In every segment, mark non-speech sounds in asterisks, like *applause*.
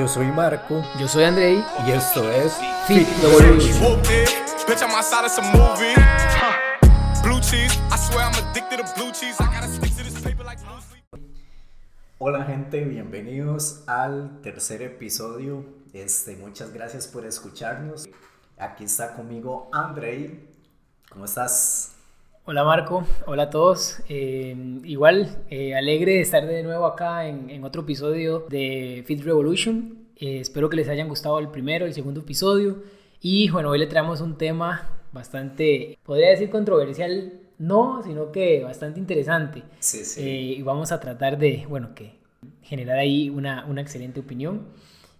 Yo soy Marco. Yo soy Andrei. Y esto es Fit. Hola gente, bienvenidos al tercer episodio. Este, muchas gracias por escucharnos. Aquí está conmigo Andrei. ¿Cómo estás? Hola Marco, hola a todos. Eh, igual, eh, alegre de estar de nuevo acá en, en otro episodio de Fit Revolution. Eh, espero que les hayan gustado el primero, el segundo episodio. Y bueno, hoy le traemos un tema bastante, podría decir controversial, no, sino que bastante interesante. Sí, sí. Eh, y vamos a tratar de, bueno, que generar ahí una, una excelente opinión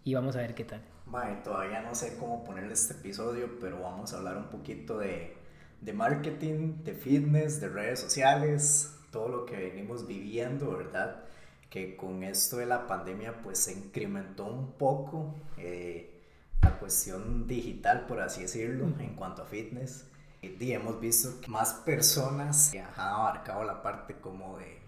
y vamos a ver qué tal. Mae, todavía no sé cómo ponerle este episodio, pero vamos a hablar un poquito de, de marketing, de fitness, de redes sociales, todo lo que venimos viviendo, ¿verdad? Que con esto de la pandemia pues se incrementó un poco eh, la cuestión digital, por así decirlo, en cuanto a fitness. Y hemos visto que más personas han abarcado la parte como de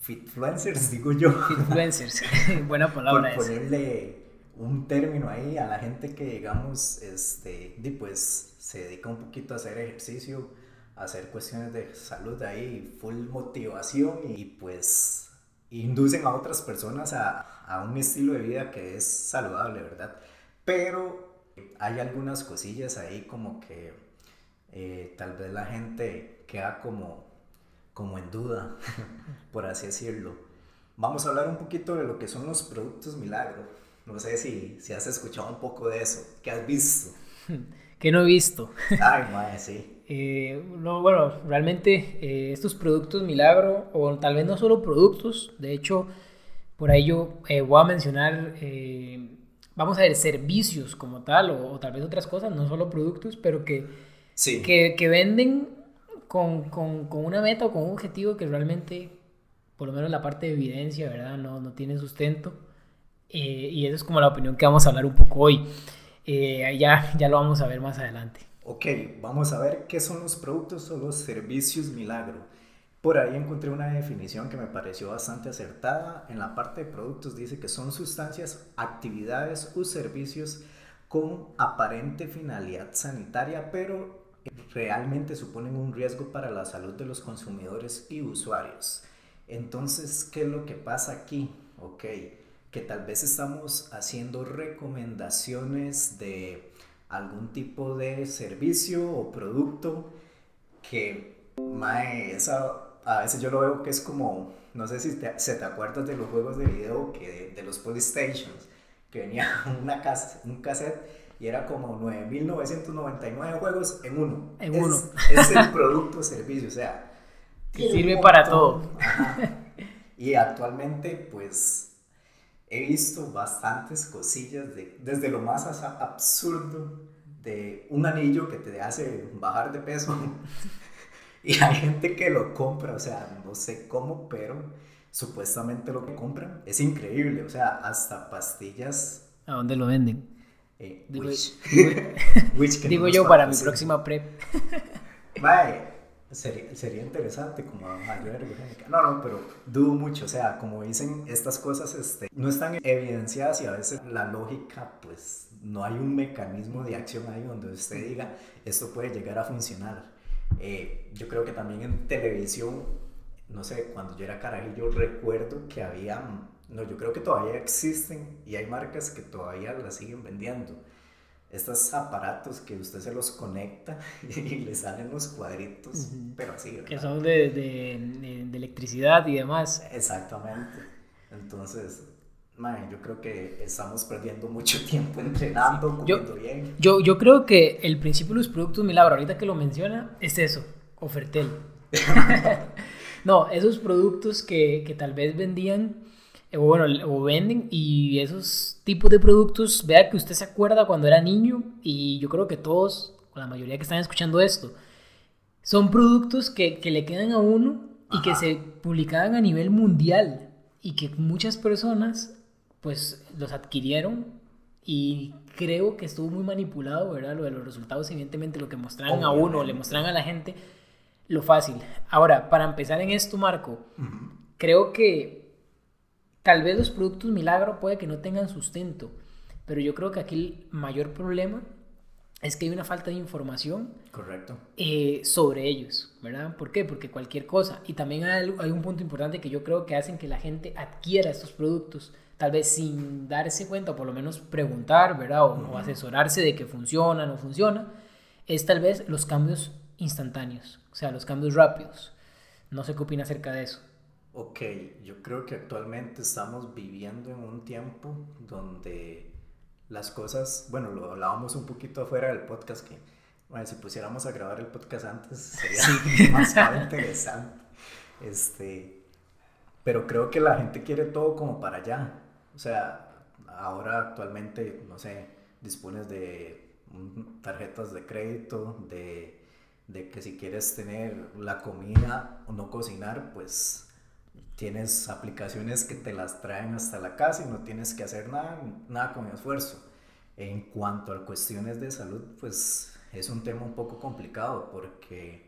fitfluencers, *laughs* digo yo. Influencers, *laughs* buena por palabra esa. ponerle un término ahí a la gente que digamos este pues se dedica un poquito a hacer ejercicio a hacer cuestiones de salud ahí full motivación y pues inducen a otras personas a, a un estilo de vida que es saludable verdad pero hay algunas cosillas ahí como que eh, tal vez la gente queda como como en duda *laughs* por así decirlo. Vamos a hablar un poquito de lo que son los productos milagro no sé si, si has escuchado un poco de eso. ¿Qué has visto? *laughs* Que no he visto. Ay, madre, sí. *laughs* Eh, no, bueno, realmente eh, estos productos milagro, o tal vez no solo productos, de hecho, por ahí yo eh, voy a mencionar, vamos a ver, servicios como tal, o, o tal vez otras cosas, no solo productos, pero que, Sí. que, que venden con, con, con una meta o con un objetivo que realmente, por lo menos la parte de evidencia, ¿verdad? No, no tiene sustento. Eh, y eso es como la opinión que vamos a hablar un poco hoy. Eh, ya, ya lo vamos a ver más adelante. Ok, vamos a ver qué son los productos o los servicios milagro. Por ahí encontré una definición que me pareció bastante acertada. En la parte de productos dice que son sustancias, actividades o servicios con aparente finalidad sanitaria, pero realmente suponen un riesgo para la salud de los consumidores y usuarios. Entonces, ¿qué es lo que pasa aquí? Ok, que tal vez estamos haciendo recomendaciones de algún tipo de servicio o producto que, mae, esa, a veces yo lo veo que es como, no sé si te, se te acuerdas de los juegos de video, que de, de los Playstations, que venía *laughs* una casa, un cassette y era como 9.999 juegos en uno. En Es- uno. Es el producto o servicio, o sea. Sirve para todo. Ajá. Y actualmente, pues, he visto bastantes cosillas, de, desde lo más absurdo de un anillo que te hace bajar de peso. *laughs* y hay gente que lo compra, o sea, no sé cómo, pero supuestamente lo que compran es increíble, o sea, hasta pastillas. ¿A dónde lo venden? eh, Digo, Wish. digo- *laughs* no digo yo para mi próxima prep. Mae, sería, sería interesante como mayor. No, no, pero dudo mucho. O sea, como dicen, estas cosas este, no están evidenciadas y a veces la lógica, pues no hay un mecanismo de acción ahí donde usted diga, esto puede llegar a funcionar. Eh, yo creo que también en televisión, no sé, cuando yo era carajillo, recuerdo que había, no, yo creo que todavía existen y hay marcas que todavía las siguen vendiendo estos aparatos que usted se los conecta *laughs* y le salen los cuadritos, pero así, ¿verdad? Que son de, de- electricidad y demás. Exactamente. Entonces, mae, yo creo que estamos perdiendo mucho tiempo entrenando, Yo- comiendo bien. Yo, yo creo que el principio de los productos milagro, ahorita que lo menciona, es eso, ofertel. *laughs* *laughs* no, esos productos que, que tal vez vendían, o bueno, o venden, y esos tipos de productos, vea que usted se acuerda cuando era niño, y yo creo que todos, o la mayoría que están escuchando esto, son productos que, que le quedan a uno y que Ajá. se publicaban a nivel mundial, y que muchas personas, pues, los adquirieron y creo que estuvo muy manipulado, ¿verdad? Lo de los resultados, evidentemente, lo que mostraban a uno, le mostraban a la gente, lo fácil. Ahora, para empezar en esto, Marco, Ujú. creo que tal vez los productos milagro puede que no tengan sustento, pero yo creo que aquí el mayor problema es que hay una falta de información Correcto. eh, sobre ellos, ¿verdad? ¿Por qué? Porque cualquier cosa, y también hay, un punto importante que yo creo que hacen que la gente adquiera estos productos, tal vez sin darse cuenta, o por lo menos preguntar, ¿verdad? O, o asesorarse de que funciona, no funciona, es tal vez los cambios instantáneos, o sea, los cambios rápidos. No sé qué opina acerca de eso. Ok, yo creo que actualmente estamos viviendo en un tiempo donde las cosas, bueno, lo hablábamos un poquito afuera del podcast, que bueno, si pusiéramos a grabar el podcast antes sería *laughs* demasiado interesante. Este, pero creo que la gente quiere todo como para allá. O sea, ahora actualmente, no sé, dispones de tarjetas de crédito, de, de que si quieres tener la comida o no cocinar, pues tienes aplicaciones que te las traen hasta la casa y no tienes que hacer nada, nada con esfuerzo. En cuanto a cuestiones de salud, pues es un tema un poco complicado porque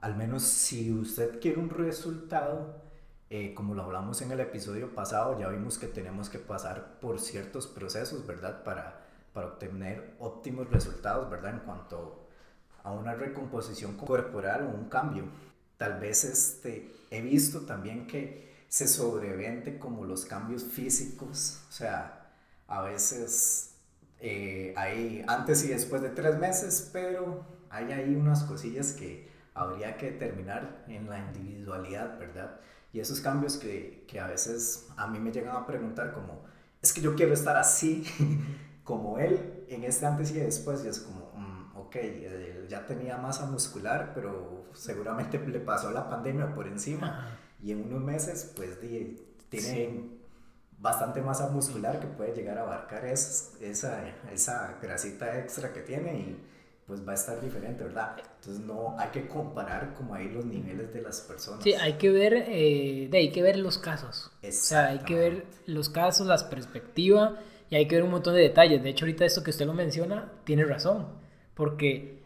al menos si usted quiere un resultado, eh, como lo hablamos en el episodio pasado, ya vimos que tenemos que pasar por ciertos procesos, ¿verdad? Para, para obtener óptimos resultados, ¿verdad? En cuanto a una recomposición corporal o un cambio. Tal vez este, he visto también que se sobrevende como los cambios físicos, o sea, a veces eh, hay antes y después de tres meses, pero hay ahí unas cosillas que habría que determinar en la individualidad, ¿verdad? Y esos cambios que, que a veces a mí me llegan a preguntar como, es que yo quiero estar así *laughs* como él en este antes y después, y es como, ok, él ya tenía masa muscular, pero seguramente le pasó la pandemia por encima Ajá. y en unos meses pues tiene bastante masa muscular que puede llegar a abarcar es- esa, esa grasita extra que tiene y pues va a estar diferente, ¿verdad? Entonces no hay que comparar como ahí los niveles de las personas. Sí, hay que ver, eh, de, hay que ver los casos. O sea, hay que ver los casos, las perspectivas y hay que ver un montón de detalles. De hecho, ahorita esto que usted lo menciona, tiene razón. Porque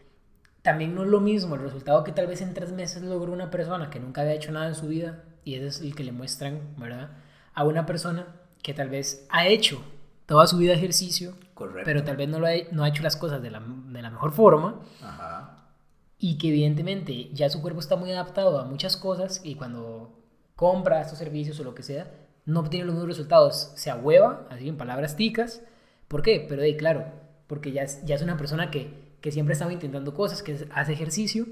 también no es lo mismo el resultado que tal vez en tres meses logró una persona que nunca había hecho nada en su vida y ese es el que le muestran, ¿verdad? A una persona que tal vez ha hecho toda su vida ejercicio, Correcto. pero tal vez no, lo ha, no ha hecho las cosas de la, de la mejor forma Ajá. y que evidentemente ya su cuerpo está muy adaptado a muchas cosas y cuando compra estos servicios o lo que sea, no obtiene los mismos resultados, se ahueva, así en palabras ticas. ¿Por qué? Pero de claro, porque ya es, ya es una persona que, que siempre estaba intentando cosas, que hace ejercicio,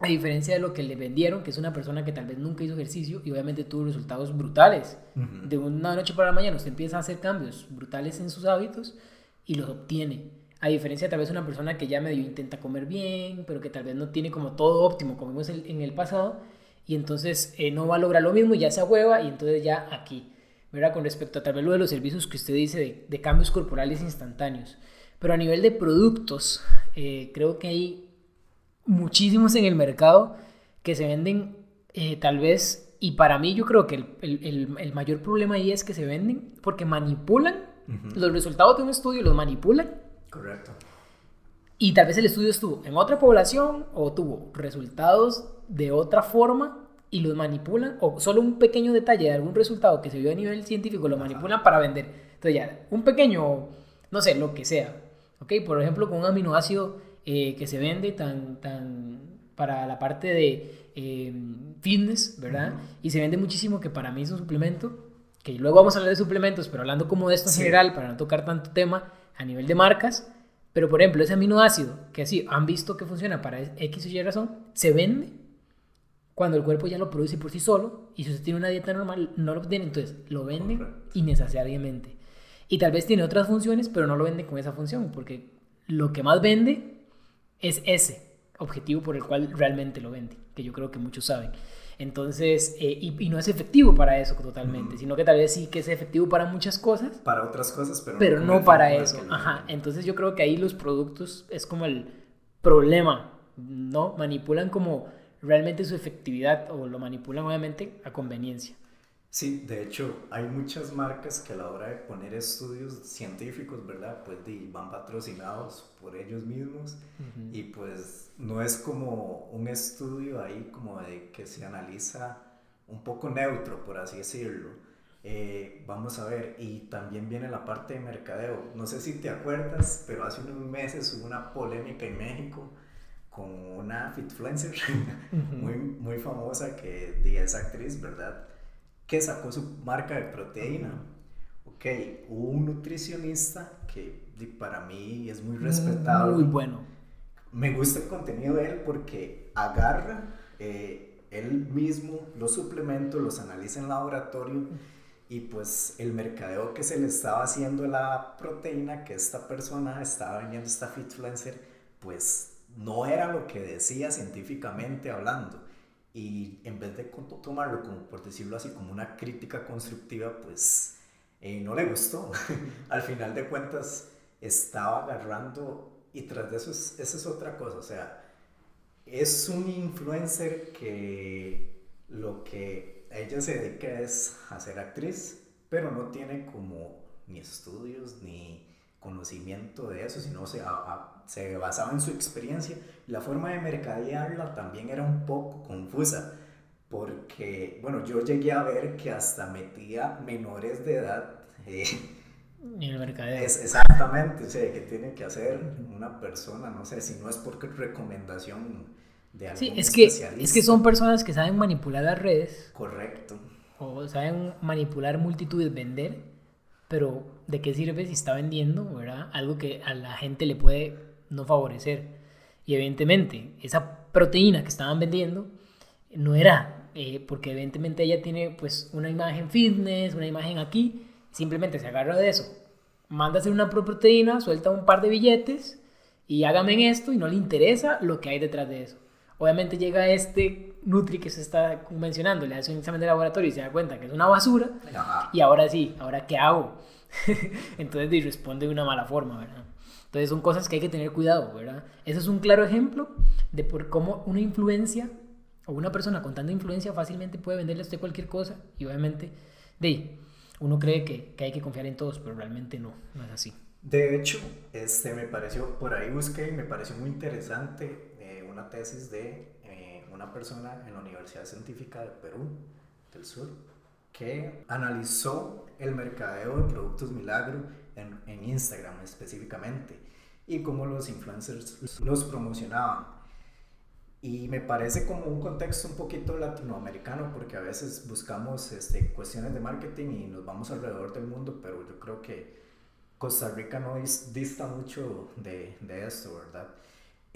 a diferencia de lo que le vendieron, que es una persona que tal vez nunca hizo ejercicio y obviamente tuvo resultados brutales. De una noche para la mañana usted empieza a hacer cambios brutales en sus hábitos y los obtiene. A diferencia de tal vez una persona que ya medio intenta comer bien, pero que tal vez no tiene como todo óptimo como vimos en el pasado, y entonces eh, no va a lograr lo mismo y ya se hueva y entonces ya aquí. ¿verdad? Con respecto a tal vez lo de los servicios que usted dice de, de cambios corporales instantáneos. Pero a nivel de productos, eh, creo que hay muchísimos en el mercado que se venden eh, tal vez, y para mí yo creo que el, el- el- mayor problema ahí es que se venden porque manipulan los resultados de un estudio, los manipulan Correcto. y tal vez el estudio estuvo en otra población o tuvo resultados de otra forma y los manipulan o solo un pequeño detalle de algún resultado que se vio a nivel científico lo manipulan para vender. Entonces ya, un pequeño, no sé, lo que sea. ¿Ok? Por ejemplo, con un aminoácido eh, que se vende tan, tan para la parte de eh, fitness, ¿verdad? Y se vende muchísimo que para mí es un suplemento, que luego vamos a hablar de suplementos, pero hablando como de esto en Sí. general, para no tocar tanto tema a nivel de marcas, pero por ejemplo, ese aminoácido, que así han visto que funciona para X o Y razón, se vende cuando el cuerpo ya lo produce por sí solo y si usted tiene una dieta normal no lo tiene, entonces lo venden Correcto. innecesariamente. Y tal vez tiene otras funciones, pero no lo vende con esa función, porque lo que más vende es ese objetivo por el cual realmente lo vende, que yo creo que muchos saben. Entonces, eh, y, y no es efectivo para eso totalmente, sino que tal vez sí que es efectivo para muchas cosas, Para otras cosas, pero, pero no el para eso. Ajá. Entonces yo creo que ahí los productos es como el problema, ¿no? Manipulan como realmente su efectividad o lo manipulan obviamente a conveniencia. Sí, de hecho, hay muchas marcas que a la hora de poner estudios científicos, ¿verdad? Pues van patrocinados por ellos mismos y pues no es como un estudio ahí como de que se analiza un poco neutro, por así decirlo. Eh, vamos a ver, y también viene la parte de mercadeo. No sé si te acuerdas, pero hace unos meses hubo una polémica en México con una fitfluencer *laughs* muy, muy famosa que es actriz, ¿verdad? Que sacó su marca de proteína. Ok, hubo un nutricionista que para mí es muy respetado. Muy bueno. Me gusta el contenido de él porque agarra eh, él mismo los suplementos, los analiza en laboratorio y pues el mercadeo que se le estaba haciendo la proteína que esta persona estaba vendiendo, esta fitfluencer, pues no era lo que decía científicamente hablando. Y en vez de tomarlo como, por decirlo así, como una crítica constructiva, pues eh, no le gustó. *laughs* Al final de cuentas, estaba agarrando, y tras de eso, es, esa es otra cosa, o sea, es un influencer que lo que ella se dedica es a ser actriz, pero no tiene como ni estudios ni conocimiento de eso, sino se, se basaba en su experiencia. La forma de mercadearla también era un poco confusa, porque, bueno, yo llegué a ver que hasta metía menores de edad. Eh, en el mercadeo. Es, exactamente, o sea, que tiene que hacer una persona, no sé, si no es porque recomendación sí, es que, es que son personas que saben manipular las redes. Correcto. O saben manipular multitudes, vender, pero ¿de qué sirve si está vendiendo, verdad? Algo que a la gente le puede no favorecer. Y evidentemente, esa proteína que estaban vendiendo no era, eh, porque evidentemente ella tiene pues una imagen fitness, una imagen aquí, simplemente se agarra de eso. Manda a hacer una proteína, suelta un par de billetes y hágame esto y no le interesa lo que hay detrás de eso. Obviamente llega este Nutri que se está mencionando, le hace un examen de laboratorio y se da cuenta que es una basura. Y ahora sí, ¿ahora qué hago? *laughs* Entonces responde de una mala forma, ¿verdad? Entonces son cosas que hay que tener cuidado, ¿verdad? Ese es un claro ejemplo de por cómo una influencia o una persona con tanta influencia fácilmente puede venderle a usted cualquier cosa y obviamente de uno cree que, que hay que confiar en todos, pero realmente no, no es así. De hecho, este me pareció, por ahí busqué y me pareció muy interesante una tesis de eh, una persona en la Universidad Científica de Perú, del Sur, que analizó el mercadeo de productos milagro en, en Instagram específicamente y cómo los influencers los promocionaban. Y me parece como un contexto un poquito latinoamericano, porque a veces buscamos este, cuestiones de marketing y nos vamos alrededor del mundo, pero yo creo que Costa Rica no dista mucho de, de esto, ¿verdad?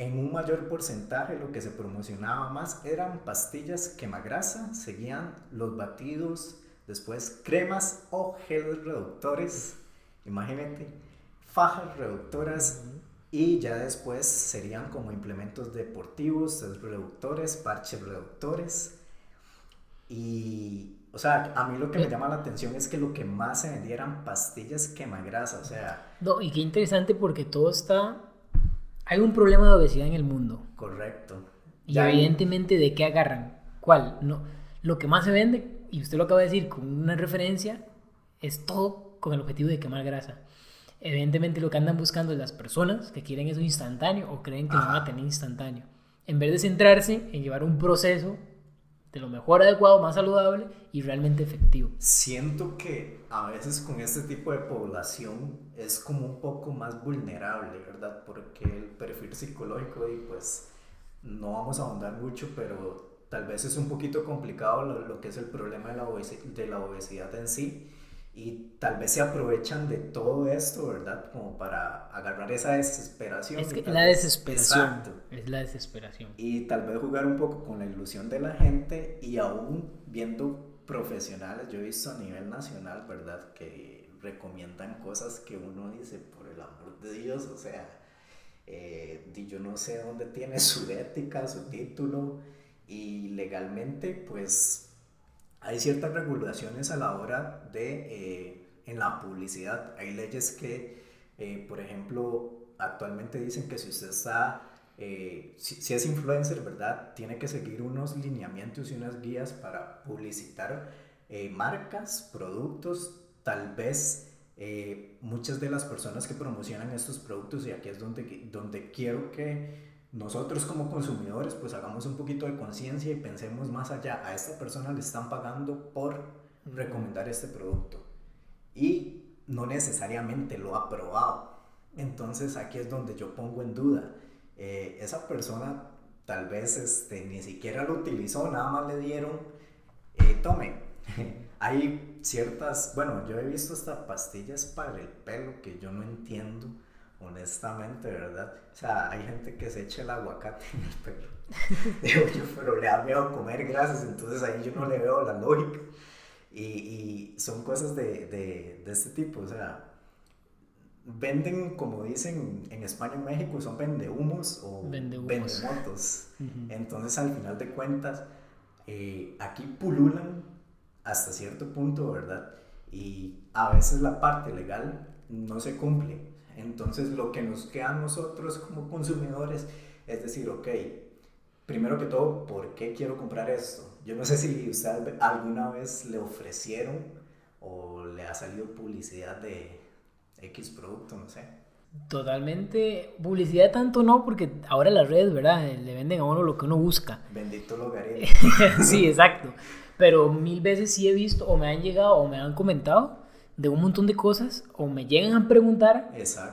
En un mayor porcentaje lo que se promocionaba más eran pastillas quemagrasa, seguían los batidos, después cremas o geles reductores, imagínate, fajas reductoras y ya después serían como implementos deportivos, reductores, parches reductores. Y o sea, a mí lo que me llama la atención es que lo que más se vendía eran pastillas quemagrasa, o sea... No, y qué interesante porque todo está hay un problema de obesidad en el mundo. Correcto. Y evidentemente, ¿de qué agarran? ¿Cuál? No. Lo que más se vende, y usted lo acaba de decir con una referencia, es todo con el objetivo de quemar grasa. Evidentemente, lo que andan buscando es las personas que quieren eso instantáneo o creen que lo van a tener instantáneo. En vez de centrarse en llevar un proceso de lo mejor adecuado, más saludable y realmente efectivo. Siento que a veces con este tipo de población es como un poco más vulnerable, ¿verdad? Porque el perfil psicológico y pues no vamos a ahondar mucho, pero tal vez es un poquito complicado lo, lo que es el problema de la, de la obesidad en sí y tal vez se aprovechan de todo esto, ¿verdad? Como para agarrar esa desesperación. Es que la desesperación. Es la desesperación. Y tal vez jugar un poco con la ilusión de la gente y aún viendo profesionales, yo he visto a nivel nacional, ¿verdad? Que recomiendan cosas que uno dice, por el amor de Dios, o sea, eh, yo no sé dónde tiene su ética, su título y legalmente, pues hay ciertas regulaciones a la hora de, eh, en la publicidad, hay leyes que, eh, por ejemplo, actualmente dicen que si usted está, eh, si, es influencer, ¿verdad? Tiene que seguir unos lineamientos y unas guías para publicitar marcas, productos, tal vez muchas de las personas que promocionan estos productos, y aquí es donde, donde quiero que nosotros como consumidores pues hagamos un poquito de conciencia y pensemos más allá, a esta persona le están pagando por recomendar este producto y no necesariamente lo ha probado. Entonces aquí es donde yo pongo en duda. eh, esa persona tal vez este, ni siquiera lo utilizó, nada más le dieron, eh, tome. *laughs* Hay ciertas, bueno, yo he visto hasta pastillas para el pelo que yo no entiendo, honestamente, ¿verdad? O sea, hay gente que se echa el aguacate en el pelo. *laughs* Digo yo, pero le da miedo comer grasas, entonces ahí yo no le veo la lógica. Y, y son cosas de, de, de este tipo, o sea, venden, como dicen en España y México, son vendehumos o Vendehumos. vendemotos. Entonces, al final de cuentas, eh, aquí pululan hasta cierto punto, ¿verdad? Y a veces la parte legal no se cumple. Entonces, lo que nos queda a nosotros como consumidores es decir, ok, primero que todo, ¿por qué quiero comprar esto? Yo no sé si usted alguna vez le ofrecieron o le ha salido publicidad de X producto, no sé. Totalmente. Publicidad tanto no, porque ahora las redes, ¿verdad? Le venden a uno lo que uno busca. Bendito logaritmo. *laughs* sí, exacto. Pero mil veces sí he visto, o me han llegado, o me han comentado de un montón de cosas, o me llegan a preguntar,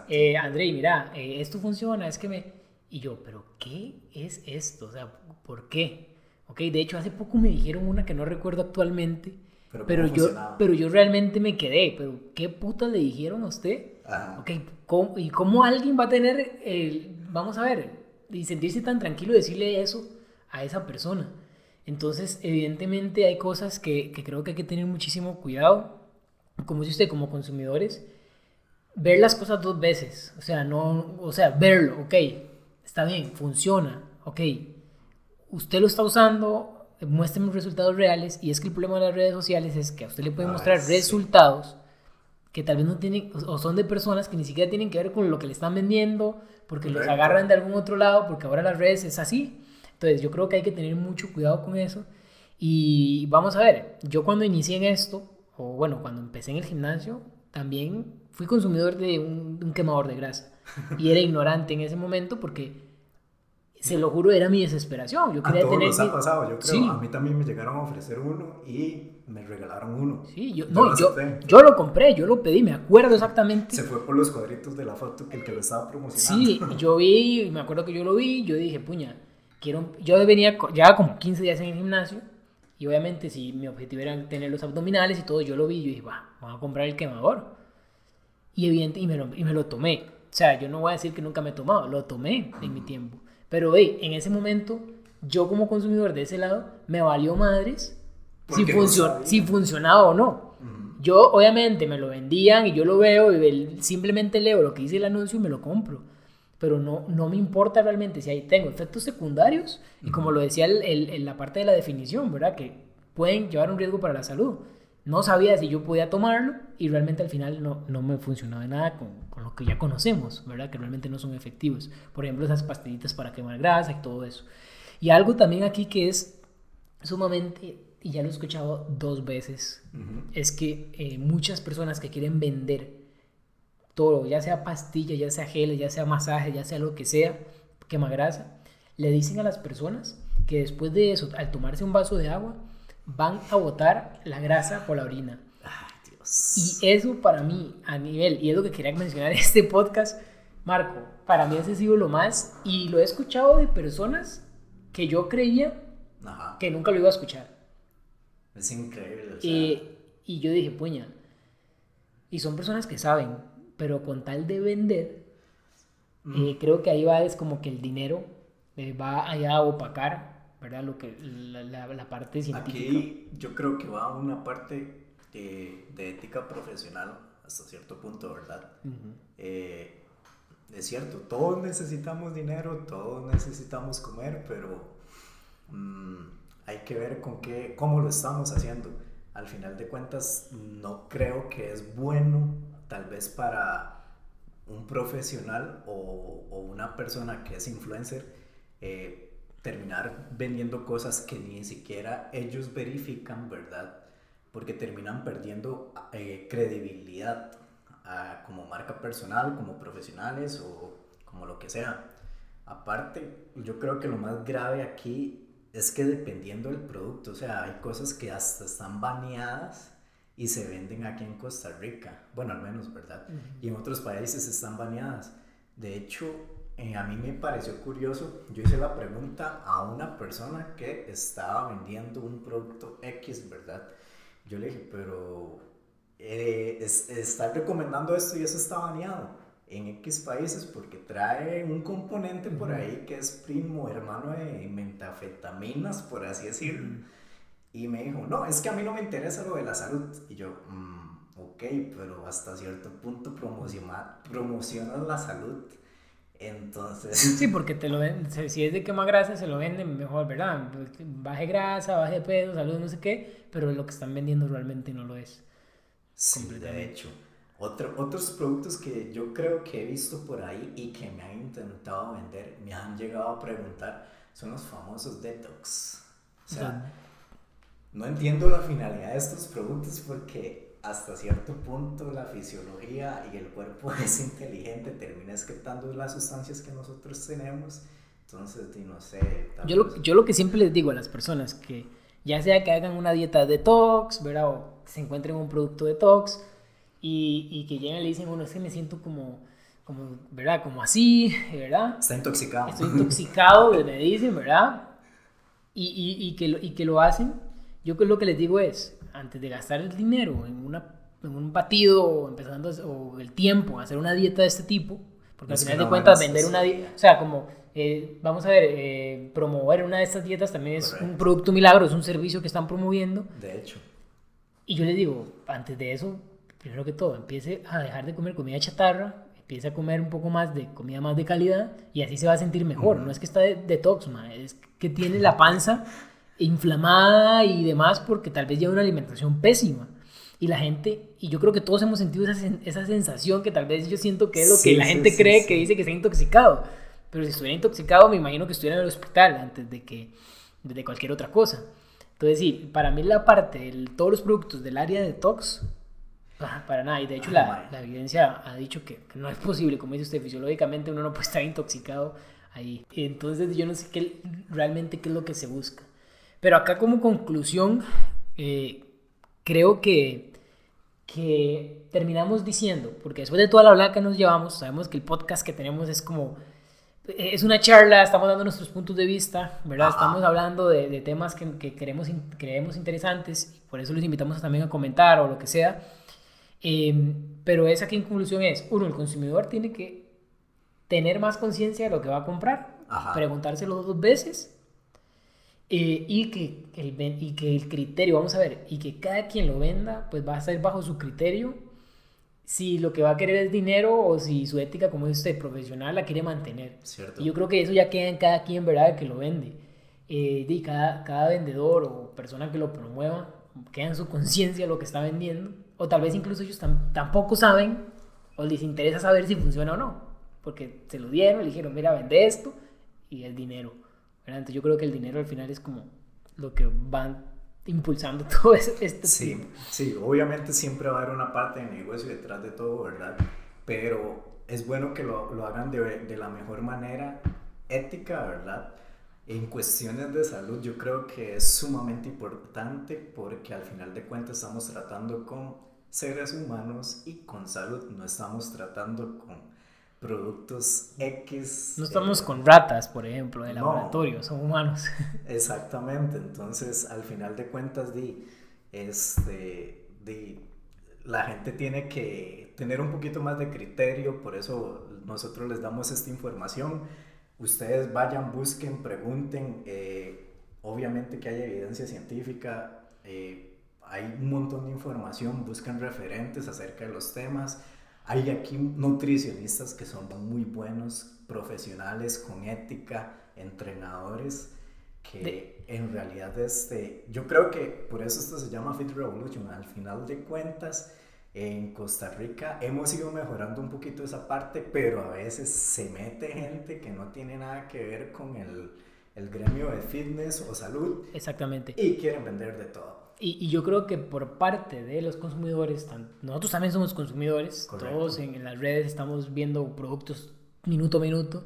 eh, Andrei, mira, eh, esto funciona, es que me... Y yo, pero ¿qué es esto? O sea, ¿por qué? Ok, de hecho, hace poco me dijeron una que no recuerdo actualmente, Pero pero, ¿cómo yo, funcionaba? pero yo realmente me quedé, pero ¿qué puta le dijeron a usted? Ajá. Ok, ¿cómo- ¿y cómo alguien va a tener, el, vamos a ver, y sentirse tan tranquilo de decirle eso a esa persona? Entonces, evidentemente hay cosas que, que creo que hay que tener muchísimo cuidado, como dice usted, como consumidores, ver las cosas dos veces, o sea, no, o sea, verlo, ok, está bien, funciona, ok, usted lo está usando, muéstrame resultados reales, y es que el problema de las redes sociales es que a usted le pueden Ah, mostrar sí. resultados que tal vez no tienen, o- son de personas que ni siquiera tienen que ver con lo que le están vendiendo, porque los Correcto. agarran de algún otro lado, porque ahora las redes es así. Entonces yo creo que hay que tener mucho cuidado con eso. Y vamos a ver, yo cuando inicié en esto, o bueno, cuando empecé en el gimnasio, también fui consumidor de un, de un quemador de grasa. Y era ignorante en ese momento porque, se lo juro, era mi desesperación. Yo A quería todos tener... nos ha mi- pasado, yo creo. Sí. A mí también me llegaron a ofrecer uno y me regalaron uno. Sí, yo, Yo no, lo yo, yo lo compré, yo lo pedí, me acuerdo exactamente. Se fue por los cuadritos de la foto que el que lo estaba promocionando. Sí, yo vi, me acuerdo que yo lo vi, yo dije, puña, quiero, yo venía, llevaba como 15 días en el gimnasio y obviamente si mi objetivo era tener los abdominales y todo, yo lo vi, yo dije, va, vamos a comprar el quemador. Y evidente, y me, lo, y me lo tomé. O sea, yo no voy a decir que nunca me he tomado, lo tomé en mi tiempo. Pero, hey, en ese momento, yo como consumidor de ese lado, me valió madres si, no si funcionaba o no. Yo, obviamente, me lo vendían y yo lo veo y simplemente leo lo que dice el anuncio y me lo compro. Pero no, no me importa realmente si ahí tengo efectos secundarios y como lo decía el- el- el- la parte de la definición, ¿verdad? Que pueden llevar un riesgo para la salud. No sabía si yo podía tomarlo y realmente al final no, no me funcionaba de nada con, con lo que ya conocemos, ¿verdad? Que realmente no son efectivos. Por ejemplo, esas pastillitas para quemar grasa y todo eso. Y algo también aquí que es sumamente, y ya lo he escuchado dos veces, Ujú. es que eh, muchas personas que quieren vender todo, ya sea pastilla, ya sea gel, ya sea masaje, ya sea lo que sea, quema grasa, le dicen a las personas que después de eso, al tomarse un vaso de agua, van a botar la grasa por la orina. Ay, Dios. Y eso para mí, a nivel, y es lo que quería mencionar en este podcast, Marco, para mí ese ha sido lo más, y lo he escuchado de personas que yo creía Ajá. que nunca lo iba a escuchar. Es increíble. o sea, Eh, y yo dije, puña. Y son personas que saben, pero con tal de vender, eh, creo que ahí va es como que el dinero eh, va allá a opacar, ¿verdad? Lo que, la, la- la parte científica. Aquí yo creo que va una parte eh, de ética profesional hasta cierto punto, ¿verdad? Eh, es cierto, todos necesitamos dinero, todos necesitamos comer, pero mm, hay que ver con qué, cómo lo estamos haciendo. Al final de cuentas, no creo que es bueno, tal vez para un profesional o, una persona que es influencer, eh, terminar vendiendo cosas que ni siquiera ellos verifican, ¿verdad? Porque terminan perdiendo eh, credibilidad como marca personal, como profesionales o como lo que sea. Aparte, yo creo que lo más grave aquí es que dependiendo del producto, o sea, hay cosas que hasta están baneadas y se venden aquí en Costa Rica, bueno, al menos, ¿verdad? Y en otros países están baneadas. De hecho, eh, a mí me pareció curioso, yo hice la pregunta a una persona que estaba vendiendo un producto X, ¿verdad? Yo le dije, pero eh, está recomendando esto y eso está baneado en X países porque trae un componente por ahí que es primo hermano de metafetaminas, por así decirlo. Y me dijo, no, es que a mí no me interesa lo de la salud. Y yo, mm, ok, pero hasta cierto punto promociona, promocionas la salud. Entonces... Sí, porque te lo ven, si es de quema grasa, se lo venden mejor, ¿verdad? Baje grasa, baje peso, salud, no sé qué, pero lo que están vendiendo realmente no lo es. Sí, de hecho. Otro, otros productos que yo creo que he visto por ahí y que me han intentado vender, me han llegado a preguntar, son los famosos detox. O sea, no entiendo la finalidad de estos productos porque hasta cierto punto la fisiología y el cuerpo *laughs* es inteligente, termina excretando las sustancias que nosotros tenemos. Entonces, no sé. Yo lo, yo lo que siempre les digo a las personas que ya sea que hagan una dieta detox, ¿verdad? O se encuentren un producto detox y, y que lleguen y le dicen, bueno, es que me siento como, como, ¿verdad? Como así, ¿verdad? Está intoxicado. Estoy intoxicado, me dicen, ¿verdad? Y, y, y, que, lo, y que lo hacen. Yo lo que les digo es, antes de gastar el dinero en, una, en un batido o empezando o el tiempo a hacer una dieta de este tipo, porque al final de cuentas vender una dieta, o sea, como eh, vamos a ver, eh, promover una de estas dietas también es un producto milagro, es un servicio que están promoviendo. De hecho. Y yo les digo, antes de eso, primero que todo, empiece a dejar de comer comida chatarra, empiece a comer un poco más de comida más de calidad y así se va a sentir mejor. No es que está de detox, es que tiene la panza inflamada y demás porque tal vez lleva una alimentación pésima. Y la gente, y yo creo que todos hemos sentido esa, esa sensación que tal vez yo siento que es lo que la gente cree que dice que está intoxicado. Pero si estuviera intoxicado, me imagino que estuviera en el hospital antes de que de cualquier otra cosa. Entonces, sí, para mí la parte, de todos los productos del área de detox, para nada. Y de hecho, la, la, evidencia ha dicho que, no es posible, como dice usted, fisiológicamente uno no puede estar intoxicado ahí. Entonces, yo no sé qué, realmente qué es lo que se busca. Pero acá, como conclusión, eh, creo que, que terminamos diciendo, porque después de toda la habla que nos llevamos, sabemos que el podcast que tenemos es como es una charla, estamos dando nuestros puntos de vista, ¿verdad? Estamos hablando de, de temas que, que, queremos, creemos interesantes, por eso los invitamos también a comentar o lo que sea. Eh, pero esa que en conclusión es, uno, el consumidor tiene que tener más conciencia de lo que va a comprar, preguntárselo dos veces eh, y, que el, y que el criterio, vamos a ver, y que cada quien lo venda, pues va a ser bajo su criterio si lo que va a querer es dinero o si su ética como este profesional la quiere mantener. Cierto. Y yo creo que eso ya queda en cada quien, ¿verdad? Que lo vende. Eh, y cada, cada vendedor o persona que lo promueva queda en su conciencia lo que está vendiendo. O tal vez incluso ellos tampoco saben o les interesa saber si funciona o no. Porque se lo dieron, le dijeron, mira, vende esto y es dinero. Entonces yo creo que el dinero al final es como lo que van impulsando *laughs* todo este Sí, sí, obviamente siempre va a haber una parte de negocio detrás de todo, ¿verdad? Pero es bueno que lo, lo hagan de, de, la mejor manera, ética, ¿verdad? En cuestiones de salud yo creo que es sumamente importante porque al final de cuentas estamos tratando con seres humanos y con salud, no estamos tratando con productos X. No estamos eh, con ratas, por ejemplo, de laboratorio, son humanos. *laughs* Exactamente, entonces al final de cuentas, di, este, di, la gente tiene que tener un poquito más de criterio, por eso nosotros les damos esta información. Ustedes vayan, busquen, pregunten, eh, obviamente que hay evidencia científica, eh, hay un montón de información, busquen referentes acerca de los temas hay aquí nutricionistas que son muy buenos, profesionales, con ética, entrenadores, que en realidad este, yo creo que por eso esto se llama Fit Revolution. Al final de cuentas, en Costa Rica hemos ido mejorando un poquito esa parte, pero a veces se mete gente que no tiene nada que ver con el, el gremio de fitness o salud. Exactamente. Y quieren vender de todo. Y, yo creo que por parte de los consumidores, nosotros también somos consumidores, todos en, las redes estamos viendo productos minuto a minuto,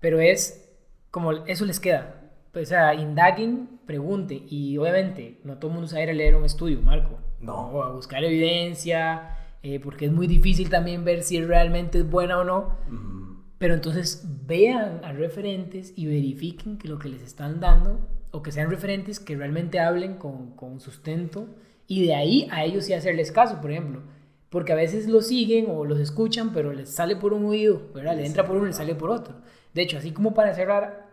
pero es como eso les queda. pues, o sea, indaguen, pregunten. Y obviamente, no todo el mundo sabe leer un estudio, Marco. No. O a buscar evidencia, eh, porque es muy difícil también ver si realmente es buena o no. Ujú. Pero entonces vean a referentes y verifiquen que lo que les están dando, o que sean referentes que realmente hablen con, con sustento, y de ahí a ellos sí hacerles caso, por ejemplo. Porque a veces los siguen o los escuchan, pero les sale por un oído, ¿verdad? Le entra por uno y le sale por otro. De hecho, así como para cerrar,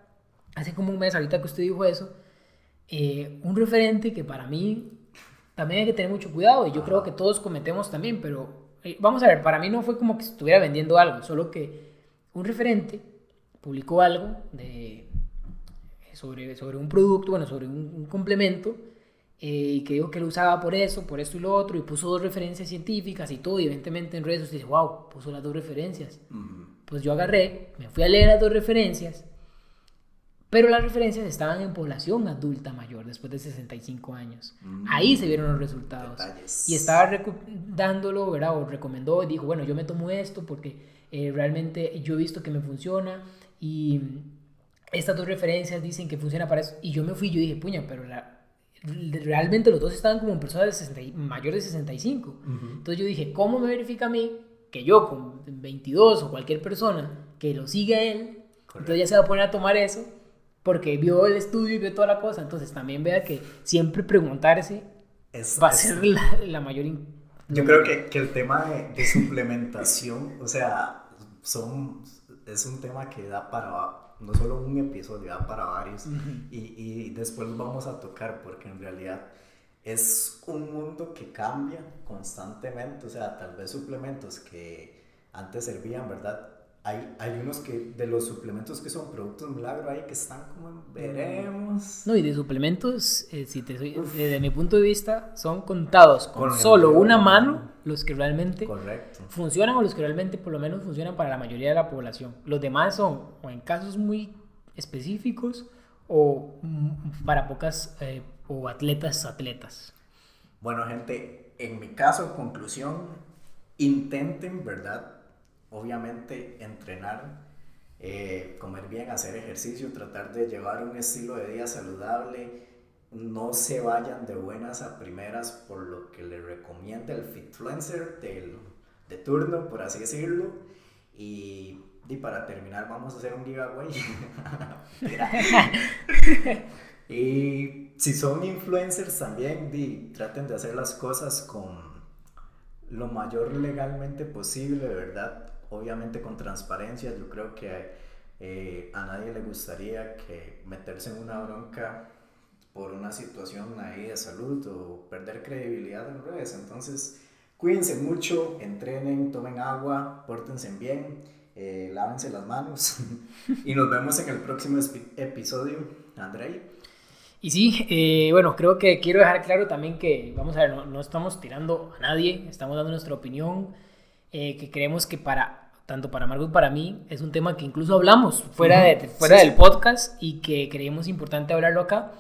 hace como un mes, ahorita que usted dijo eso, eh, un referente que para mí también hay que tener mucho cuidado, y yo creo que todos cometemos también, pero eh, vamos a ver, para mí no fue como que estuviera vendiendo algo, solo que un referente publicó algo de, sobre, sobre un producto, bueno, sobre un, un complemento, eh, y que dijo que lo usaba por eso, por esto y lo otro, y puso dos referencias científicas y todo, y evidentemente en redes sociales dice, wow, puso las dos referencias. Pues yo agarré, me fui a leer las dos referencias, pero las referencias estaban en población adulta mayor, después de 65 años. Mm. Ahí se vieron los resultados. Detalles. Y estaba dándolo, ¿verdad? O recomendó, y dijo, bueno, yo me tomo esto porque eh, realmente yo he visto que me funciona y estas dos referencias dicen que funciona para eso. Y yo me fui yo dije, puña, pero la- realmente los dos estaban como personas de 60 y- mayor de 65. Ujú. Entonces yo dije, ¿cómo me verifica a mí que yo con 22 o cualquier persona que lo siga a él, entonces ya se va a poner a tomar eso porque vio el estudio y vio toda la cosa? Entonces también vea que siempre preguntarse Es- va a es- ser la, la mayor... Yo creo que, que el tema de, de suplementación, o sea, son, es un tema que da para no solo un episodio, da para varios. y, y después lo vamos a tocar porque en realidad es un mundo que cambia constantemente. O sea, tal vez suplementos que antes servían, ¿verdad? Hay, hay unos que de los suplementos que son productos milagro ahí que están como en veremos. No, y de suplementos, eh, si te soy- desde mi punto de vista, son contados con, solo una mano. los que realmente Correcto. funcionan o los que realmente por lo menos funcionan para la mayoría de la población. Los demás son o en casos muy específicos o mm, para pocas eh, o atletas atletas. Bueno, gente, en mi caso, conclusión, intenten, ¿verdad? Obviamente, entrenar, eh, comer bien, hacer ejercicio, tratar de llevar un estilo de vida saludable. No se vayan de buenas a primeras por lo que le recomienda el fitfluencer de turno, por así decirlo. Y, y para terminar, vamos a hacer un giveaway. *laughs* Y si son influencers también, traten de hacer las cosas con lo mayor legalmente posible, ¿verdad? Obviamente con transparencia. Yo creo que eh, a nadie le gustaría que meterse en una bronca por una situación ahí de salud o perder credibilidad en redes. Entonces, cuídense mucho, entrenen, tomen agua, pórtense bien, eh, lávense las manos *laughs* y nos vemos en el próximo episodio. Andrei. Y sí, eh, bueno, creo que quiero dejar claro también que, vamos a ver, no, no estamos tirando a nadie, estamos dando nuestra opinión, eh, que creemos que para, tanto para Margot como para mí, es un tema que incluso hablamos fuera, de, fuera sí, del sí. podcast y que creemos importante hablarlo acá.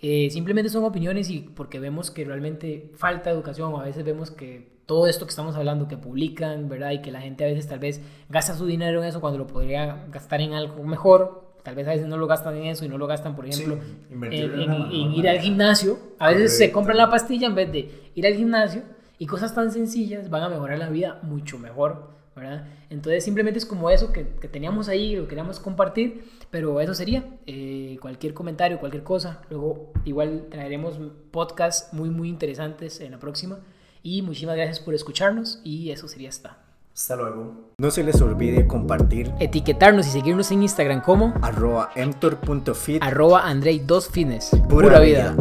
Eh, simplemente son opiniones y porque vemos que realmente falta educación, o a veces vemos que todo esto que estamos hablando, que publican, ¿verdad? Y que la gente a veces tal vez gasta su dinero en eso cuando lo podría gastar en algo mejor. Tal vez a veces no lo gastan en eso y no lo gastan, por ejemplo, Sí, en, en- mejor en ir al gimnasio. A veces se Correcto. compran la pastilla en vez de ir al gimnasio y cosas tan sencillas van a mejorar la vida mucho mejor, ¿verdad? Entonces simplemente es como eso que, que teníamos ahí, lo queríamos compartir, pero eso sería. Eh, cualquier comentario, cualquier cosa. Luego igual traeremos podcasts muy, muy interesantes en la próxima. Y muchísimas gracias por escucharnos y eso sería hasta. Hasta luego. No se les olvide compartir Etiquetarnos y seguirnos en Instagram como arroba emtor.fit. arroba Andrei 2 Fitness. Pura vida.